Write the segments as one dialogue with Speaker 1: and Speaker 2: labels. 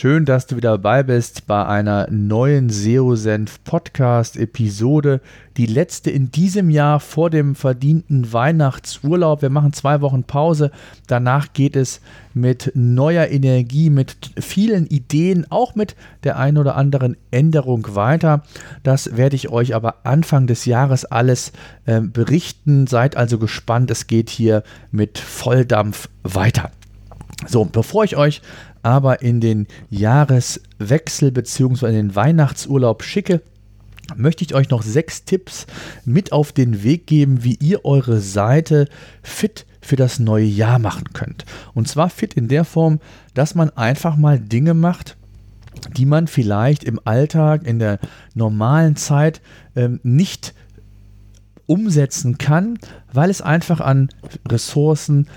Speaker 1: Schön, dass du wieder dabei bist bei einer neuen SEO-Senf Podcast-Episode. Die letzte in diesem Jahr vor dem verdienten Weihnachtsurlaub. Wir machen zwei Wochen Pause. Danach geht es mit neuer Energie, mit vielen Ideen, auch mit der einen oder anderen Änderung weiter. Das werde ich euch aber Anfang des Jahres alles äh, berichten. Seid also gespannt. Es geht hier mit Volldampf weiter. So, bevor ich euch aber in den Jahreswechsel bzw. in den Weihnachtsurlaub schicke, möchte ich euch noch sechs Tipps mit auf den Weg geben, wie ihr eure Seite fit für das neue Jahr machen könnt. Und zwar fit in der Form, dass man einfach mal Dinge macht, die man vielleicht im Alltag, in der normalen Zeit ähm, nicht umsetzen kann, weil es einfach an Ressourcen,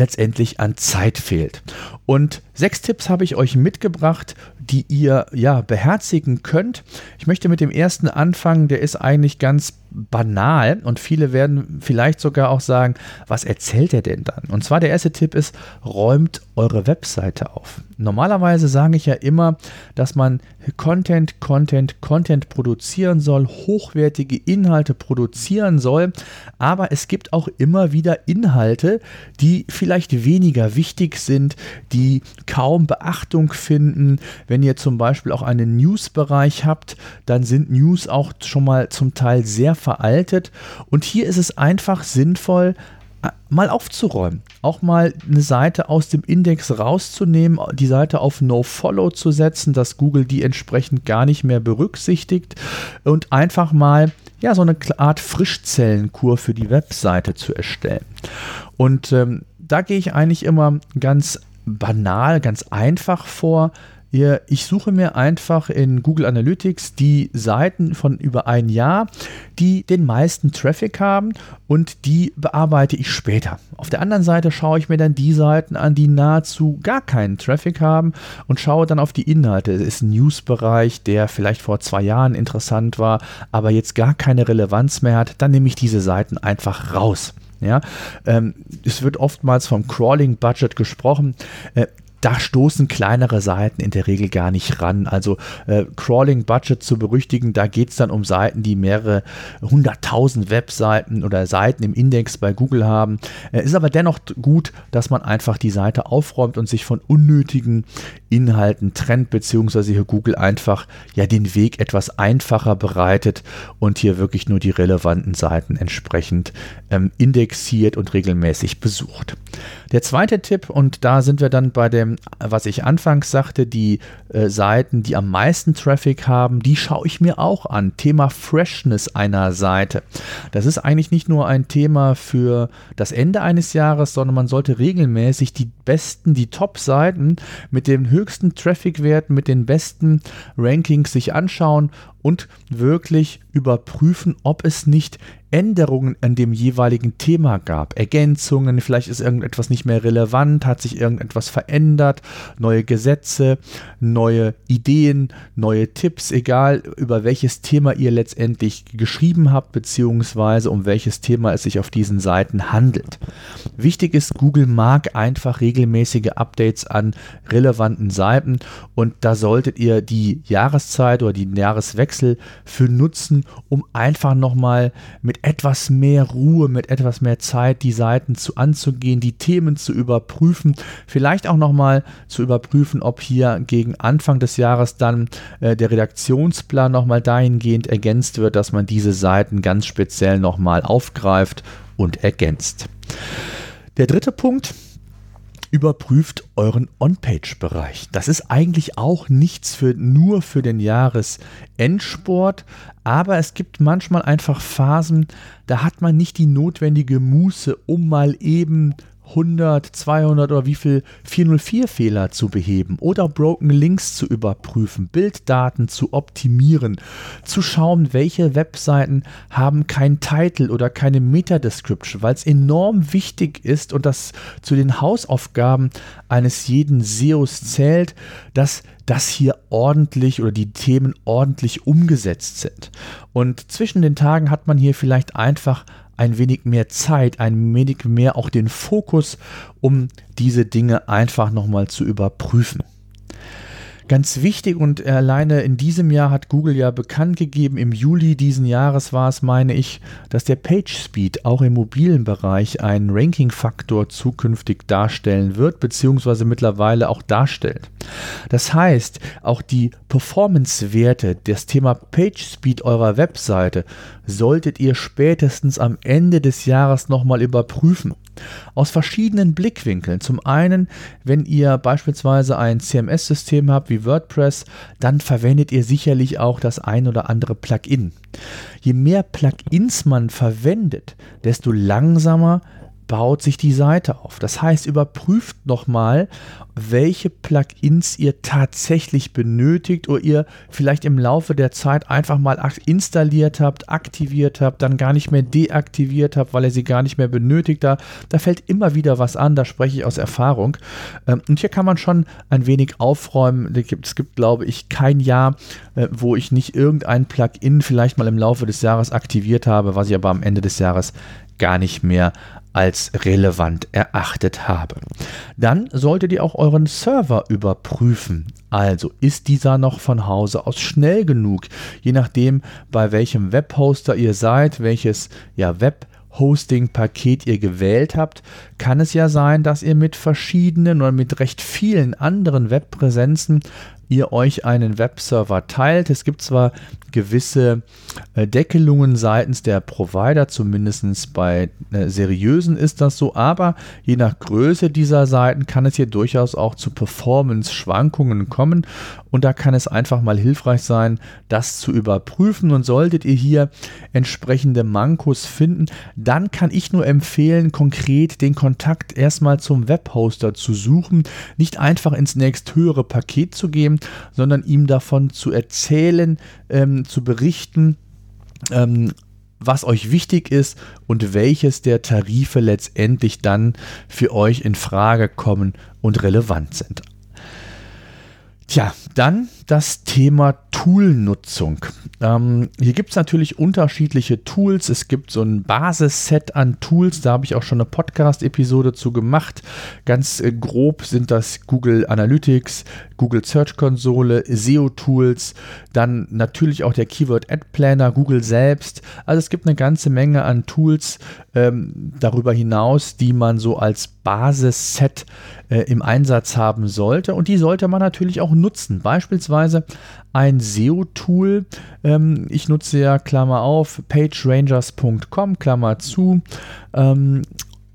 Speaker 1: letztendlich an Zeit fehlt. Und sechs Tipps habe ich euch mitgebracht, die ihr ja beherzigen könnt. Ich möchte mit dem ersten anfangen, der ist eigentlich ganz banal und viele werden vielleicht sogar auch sagen, was erzählt er denn dann? Und zwar der erste Tipp ist, räumt eure Webseite auf. Normalerweise sage ich ja immer, dass man Content, Content, Content produzieren soll, hochwertige Inhalte produzieren soll, aber es gibt auch immer wieder Inhalte, die vielleicht weniger wichtig sind, die kaum Beachtung finden. Wenn ihr zum Beispiel auch einen News-Bereich habt, dann sind News auch schon mal zum Teil sehr veraltet. Und hier ist es einfach sinnvoll, äh, mal aufzuräumen, auch mal eine Seite aus dem Index rauszunehmen, die Seite auf No-Follow zu setzen, dass Google die entsprechend gar nicht mehr berücksichtigt und einfach mal ja so eine Art Frischzellenkur für die Webseite zu erstellen. Und ähm, da gehe ich eigentlich immer ganz banal, ganz einfach vor. Ich suche mir einfach in Google Analytics die Seiten von über ein Jahr, die den meisten Traffic haben und die bearbeite ich später. Auf der anderen Seite schaue ich mir dann die Seiten an, die nahezu gar keinen Traffic haben und schaue dann auf die Inhalte. Es ist ein Newsbereich, der vielleicht vor zwei Jahren interessant war, aber jetzt gar keine Relevanz mehr hat. Dann nehme ich diese Seiten einfach raus. Ja, ähm, es wird oftmals vom Crawling-Budget gesprochen. Äh, da stoßen kleinere Seiten in der Regel gar nicht ran. Also äh, Crawling Budget zu berüchtigen, da geht es dann um Seiten, die mehrere hunderttausend Webseiten oder Seiten im Index bei Google haben. Äh, ist aber dennoch gut, dass man einfach die Seite aufräumt und sich von unnötigen Inhalten trennt, beziehungsweise hier Google einfach ja den Weg etwas einfacher bereitet und hier wirklich nur die relevanten Seiten entsprechend ähm, indexiert und regelmäßig besucht. Der zweite Tipp, und da sind wir dann bei dem, was ich anfangs sagte, die äh, Seiten, die am meisten Traffic haben, die schaue ich mir auch an. Thema Freshness einer Seite. Das ist eigentlich nicht nur ein Thema für das Ende eines Jahres, sondern man sollte regelmäßig die besten, die Top-Seiten mit den höchsten Traffic-Werten, mit den besten Rankings sich anschauen und wirklich überprüfen, ob es nicht Änderungen an dem jeweiligen Thema gab. Ergänzungen, vielleicht ist irgendetwas nicht mehr relevant, hat sich irgendetwas verändert, neue Gesetze, neue Ideen, neue Tipps, egal über welches Thema ihr letztendlich geschrieben habt, beziehungsweise um welches Thema es sich auf diesen Seiten handelt. Wichtig ist, Google mag einfach regelmäßige Updates an relevanten Seiten und da solltet ihr die Jahreszeit oder die Jahreswechsel Wechsel für nutzen, um einfach nochmal mit etwas mehr Ruhe, mit etwas mehr Zeit die Seiten zu anzugehen, die Themen zu überprüfen, vielleicht auch nochmal zu überprüfen, ob hier gegen Anfang des Jahres dann äh, der Redaktionsplan nochmal dahingehend ergänzt wird, dass man diese Seiten ganz speziell nochmal aufgreift und ergänzt. Der dritte Punkt, überprüft euren On-Page-Bereich. Das ist eigentlich auch nichts für, nur für den Jahresendsport, aber es gibt manchmal einfach Phasen, da hat man nicht die notwendige Muße, um mal eben 100, 200 oder wie viel 404-Fehler zu beheben oder Broken Links zu überprüfen, Bilddaten zu optimieren, zu schauen, welche Webseiten haben kein Title oder keine Meta-Description, weil es enorm wichtig ist und das zu den Hausaufgaben eines jeden SEOs zählt, dass das hier ordentlich oder die Themen ordentlich umgesetzt sind. Und zwischen den Tagen hat man hier vielleicht einfach ein wenig mehr Zeit, ein wenig mehr auch den Fokus, um diese Dinge einfach nochmal zu überprüfen. Ganz wichtig und alleine in diesem Jahr hat Google ja bekannt gegeben, im Juli diesen Jahres war es, meine ich, dass der Page Speed auch im mobilen Bereich einen Ranking-Faktor zukünftig darstellen wird, beziehungsweise mittlerweile auch darstellt. Das heißt, auch die Performance-Werte, das Thema Page Speed eurer Webseite solltet ihr spätestens am Ende des Jahres nochmal überprüfen. Aus verschiedenen Blickwinkeln. Zum einen, wenn ihr beispielsweise ein CMS-System habt wie WordPress, dann verwendet ihr sicherlich auch das ein oder andere Plugin. Je mehr Plugins man verwendet, desto langsamer baut sich die Seite auf. Das heißt, überprüft nochmal, welche Plugins ihr tatsächlich benötigt oder ihr vielleicht im Laufe der Zeit einfach mal installiert habt, aktiviert habt, dann gar nicht mehr deaktiviert habt, weil ihr sie gar nicht mehr benötigt. Da, da fällt immer wieder was an, da spreche ich aus Erfahrung. Ähm, und hier kann man schon ein wenig aufräumen. Es gibt, glaube ich, kein Jahr, äh, wo ich nicht irgendein Plugin vielleicht mal im Laufe des Jahres aktiviert habe, was ich aber am Ende des Jahres gar nicht mehr als relevant erachtet habe. Dann solltet ihr auch euren Server überprüfen. Also ist dieser noch von Hause aus schnell genug, je nachdem bei welchem Webhoster ihr seid, welches ja Web Hosting-Paket ihr gewählt habt, kann es ja sein, dass ihr mit verschiedenen oder mit recht vielen anderen Webpräsenzen ihr euch einen Webserver teilt. Es gibt zwar gewisse äh, Deckelungen seitens der Provider, zumindest bei äh, seriösen ist das so, aber je nach Größe dieser Seiten kann es hier durchaus auch zu Performance-Schwankungen kommen und da kann es einfach mal hilfreich sein, das zu überprüfen und solltet ihr hier entsprechende Mankos finden, dann kann ich nur empfehlen, konkret den Kontakt erstmal zum Webhoster zu suchen, nicht einfach ins nächsthöhere Paket zu gehen, sondern ihm davon zu erzählen, ähm, zu berichten, ähm, was euch wichtig ist und welches der Tarife letztendlich dann für euch in Frage kommen und relevant sind. Tja, dann das Thema Toolnutzung. Ähm, hier gibt es natürlich unterschiedliche Tools. Es gibt so ein Basisset an Tools, da habe ich auch schon eine Podcast-Episode zu gemacht. Ganz äh, grob sind das Google Analytics, Google Search Konsole, SEO-Tools, dann natürlich auch der Keyword Ad Planner, Google selbst. Also es gibt eine ganze Menge an Tools ähm, darüber hinaus, die man so als Basisset äh, im Einsatz haben sollte. Und die sollte man natürlich auch nutzen. Beispielsweise ein SEO-Tool. Ähm, ich nutze ja, Klammer auf, pagerangers.com, Klammer zu. Ähm,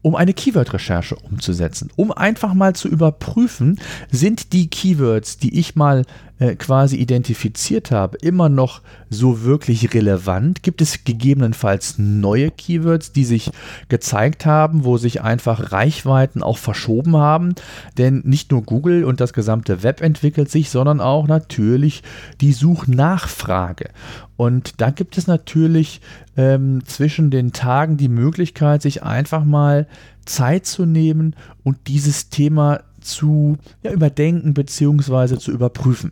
Speaker 1: um eine Keyword-Recherche umzusetzen, um einfach mal zu überprüfen, sind die Keywords, die ich mal äh, quasi identifiziert habe, immer noch so wirklich relevant? Gibt es gegebenenfalls neue Keywords, die sich gezeigt haben, wo sich einfach Reichweiten auch verschoben haben? Denn nicht nur Google und das gesamte Web entwickelt sich, sondern auch natürlich die Suchnachfrage. Und da gibt es natürlich ähm, zwischen den Tagen die Möglichkeit, sich einfach mal Zeit zu nehmen und dieses Thema zu ja, überdenken bzw. zu überprüfen.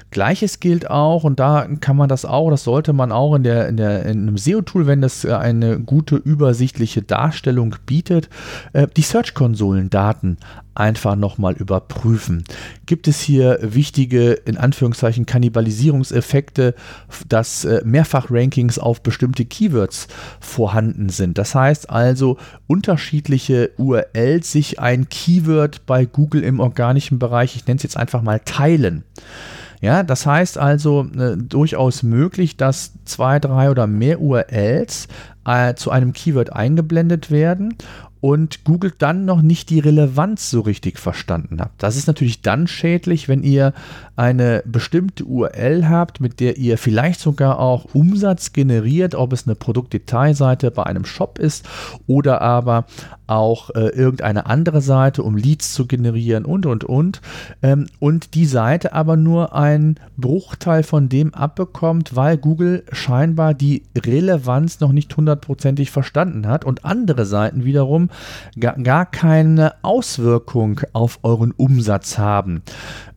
Speaker 1: Gleiches gilt auch, und da kann man das auch, das sollte man auch in, der, in, der, in einem SEO-Tool, wenn das eine gute übersichtliche Darstellung bietet, äh, die Search-Konsolen-Daten einfach nochmal überprüfen. Gibt es hier wichtige, in Anführungszeichen, Kannibalisierungseffekte, dass äh, Mehrfach-Rankings auf bestimmte Keywords vorhanden sind? Das heißt also, unterschiedliche URLs sich ein Keyword bei Google im organischen Bereich, ich nenne es jetzt einfach mal, teilen. Ja, das heißt also äh, durchaus möglich, dass zwei, drei oder mehr URLs äh, zu einem Keyword eingeblendet werden und Google dann noch nicht die Relevanz so richtig verstanden hat. Das ist natürlich dann schädlich, wenn ihr eine bestimmte URL habt, mit der ihr vielleicht sogar auch Umsatz generiert, ob es eine Produktdetailseite bei einem Shop ist oder aber auch äh, irgendeine andere Seite, um Leads zu generieren und und und. Ähm, und die Seite aber nur einen Bruchteil von dem abbekommt, weil Google scheinbar die Relevanz noch nicht hundertprozentig verstanden hat und andere Seiten wiederum gar, gar keine Auswirkung auf euren Umsatz haben.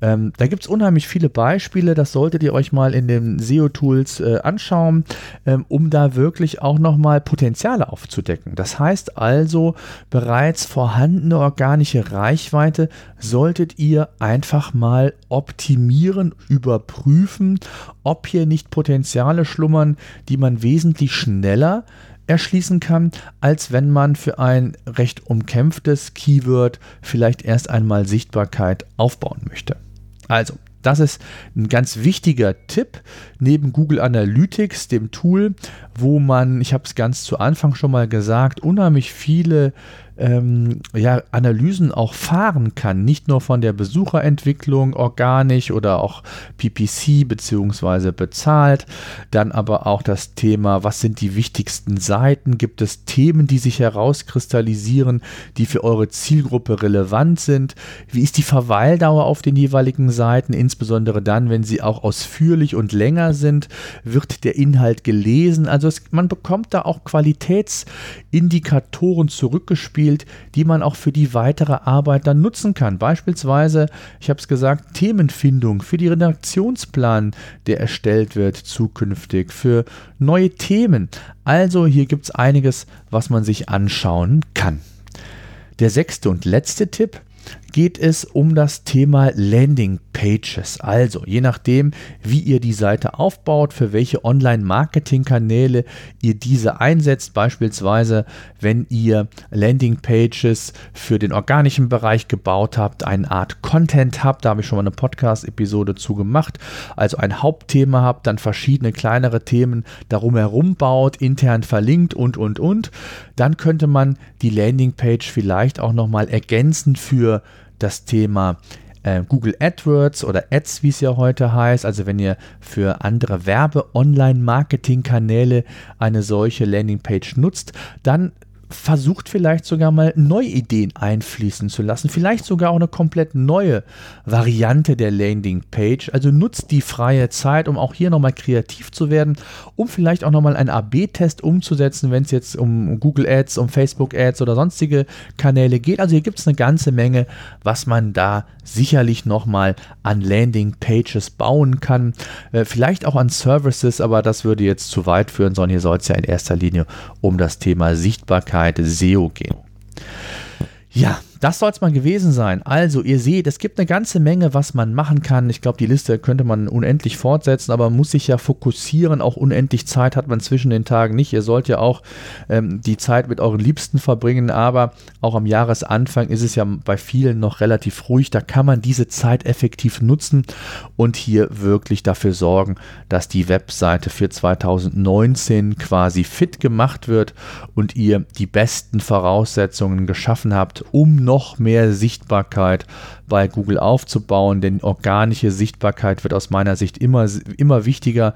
Speaker 1: Ähm, da gibt es unheimlich viele Beispiele, das solltet ihr euch mal in den SEO-Tools äh, anschauen, ähm, um da wirklich auch nochmal Potenziale aufzudecken. Das heißt also, bereits vorhandene organische Reichweite solltet ihr einfach mal optimieren, überprüfen, ob hier nicht Potenziale schlummern, die man wesentlich schneller erschließen kann, als wenn man für ein recht umkämpftes Keyword vielleicht erst einmal Sichtbarkeit aufbauen möchte. Also, das ist ein ganz wichtiger Tipp neben Google Analytics, dem Tool, wo man, ich habe es ganz zu Anfang schon mal gesagt, unheimlich viele ähm, ja, Analysen auch fahren kann. Nicht nur von der Besucherentwicklung organisch oder auch PPC beziehungsweise bezahlt, dann aber auch das Thema, was sind die wichtigsten Seiten? Gibt es Themen, die sich herauskristallisieren, die für eure Zielgruppe relevant sind? Wie ist die Verweildauer auf den jeweiligen Seiten, insbesondere dann, wenn sie auch ausführlich und länger sind? Wird der Inhalt gelesen? Also es, man bekommt da auch Qualitätsindikatoren zurückgespielt spielt, die man auch für die weitere Arbeit dann nutzen kann. Beispielsweise, ich habe es gesagt, Themenfindung für die Redaktionsplan, der erstellt wird zukünftig, für neue Themen. Also hier gibt es einiges, was man sich anschauen kann. Der sechste und letzte Tipp geht es um das Thema Landing Pages. Also, je nachdem, wie ihr die Seite aufbaut, für welche Online-Marketing-Kanäle ihr diese einsetzt, beispielsweise, wenn ihr Landing Pages für den organischen Bereich gebaut habt, eine Art Content habt, da habe ich schon mal eine Podcast-Episode zu gemacht, also ein Hauptthema habt, dann verschiedene kleinere Themen darum herum baut, intern verlinkt und, und, und, dann könnte man die Landing Page vielleicht auch nochmal ergänzen für das Thema äh, Google AdWords oder Ads, wie es ja heute heißt. Also wenn ihr für andere Werbe-Online-Marketing-Kanäle eine solche Landingpage nutzt, dann versucht vielleicht sogar mal neue Ideen einfließen zu lassen, vielleicht sogar auch eine komplett neue Variante der Landingpage. Also nutzt die freie Zeit, um auch hier nochmal kreativ zu werden, um vielleicht auch nochmal einen AB-Test umzusetzen, wenn es jetzt um Google Ads, um Facebook Ads oder sonstige Kanäle geht. Also hier gibt es eine ganze Menge, was man da sicherlich nochmal an Landingpages bauen kann. Äh, vielleicht auch an Services, aber das würde jetzt zu weit führen, sondern hier soll es ja in erster Linie um das Thema Sichtbarkeit SEO gehen. Ja, das soll es mal gewesen sein. Also, ihr seht, es gibt eine ganze Menge, was man machen kann. Ich glaube, die Liste könnte man unendlich fortsetzen, aber man muss sich ja fokussieren. Auch unendlich Zeit hat man zwischen den Tagen nicht. Ihr sollt ja auch ähm, die Zeit mit euren Liebsten verbringen, aber auch am Jahresanfang ist es ja bei vielen noch relativ ruhig. Da kann man diese Zeit effektiv nutzen und hier wirklich dafür sorgen, dass die Webseite für 2019 quasi fit gemacht wird und ihr die besten Voraussetzungen geschaffen habt, um noch noch mehr Sichtbarkeit bei Google aufzubauen, denn organische Sichtbarkeit wird aus meiner Sicht immer, immer wichtiger,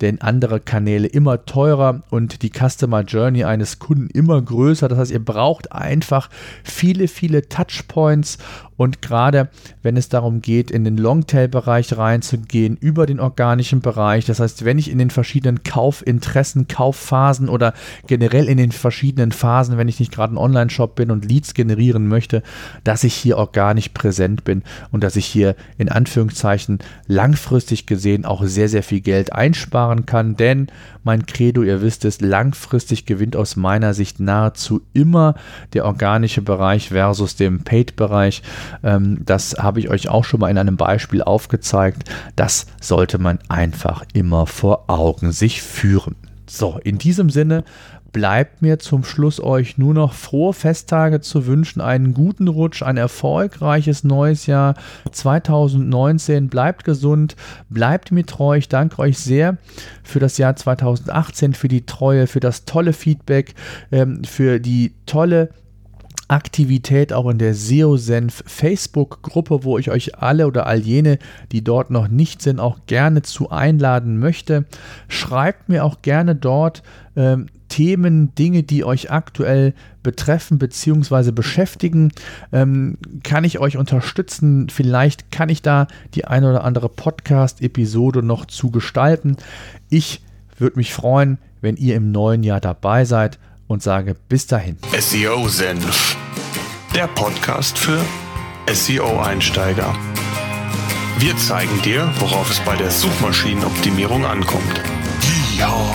Speaker 1: denn andere Kanäle immer teurer und die Customer Journey eines Kunden immer größer. Das heißt, ihr braucht einfach viele, viele Touchpoints und gerade wenn es darum geht, in den Longtail-Bereich reinzugehen, über den organischen Bereich, das heißt, wenn ich in den verschiedenen Kaufinteressen, Kaufphasen oder generell in den verschiedenen Phasen, wenn ich nicht gerade ein Online-Shop bin und Leads generieren möchte, dass ich hier organisch präsent bin und dass ich hier in Anführungszeichen langfristig gesehen auch sehr, sehr viel Geld einsparen kann. Denn mein Credo, ihr wisst es, langfristig gewinnt aus meiner Sicht nahezu immer der organische Bereich versus dem Paid-Bereich. Ähm, das habe ich euch auch schon mal in einem Beispiel aufgezeigt. Das sollte man einfach immer vor Augen sich führen. So, in diesem Sinne bleibt mir zum Schluss euch nur noch frohe Festtage zu wünschen, einen guten Rutsch, ein erfolgreiches neues Jahr 2019. Bleibt gesund, bleibt mir treu. Ich danke euch sehr für das Jahr 2018, für die Treue, für das tolle Feedback, ähm, für die tolle Aktivität auch in der SEO-Senf Facebook-Gruppe, wo ich euch alle oder all jene, die dort noch nicht sind, auch gerne zu einladen möchte. Schreibt mir auch gerne dort ähm, Themen, Dinge, die euch aktuell betreffen bzw. beschäftigen. Ähm, kann ich euch unterstützen? Vielleicht kann ich da die eine oder andere Podcast-Episode noch zu gestalten. Ich würde mich freuen, wenn ihr im neuen Jahr dabei seid und sage bis dahin.
Speaker 2: SEO Senf, der Podcast für SEO-Einsteiger. Wir zeigen dir, worauf es bei der Suchmaschinenoptimierung ankommt. Ja.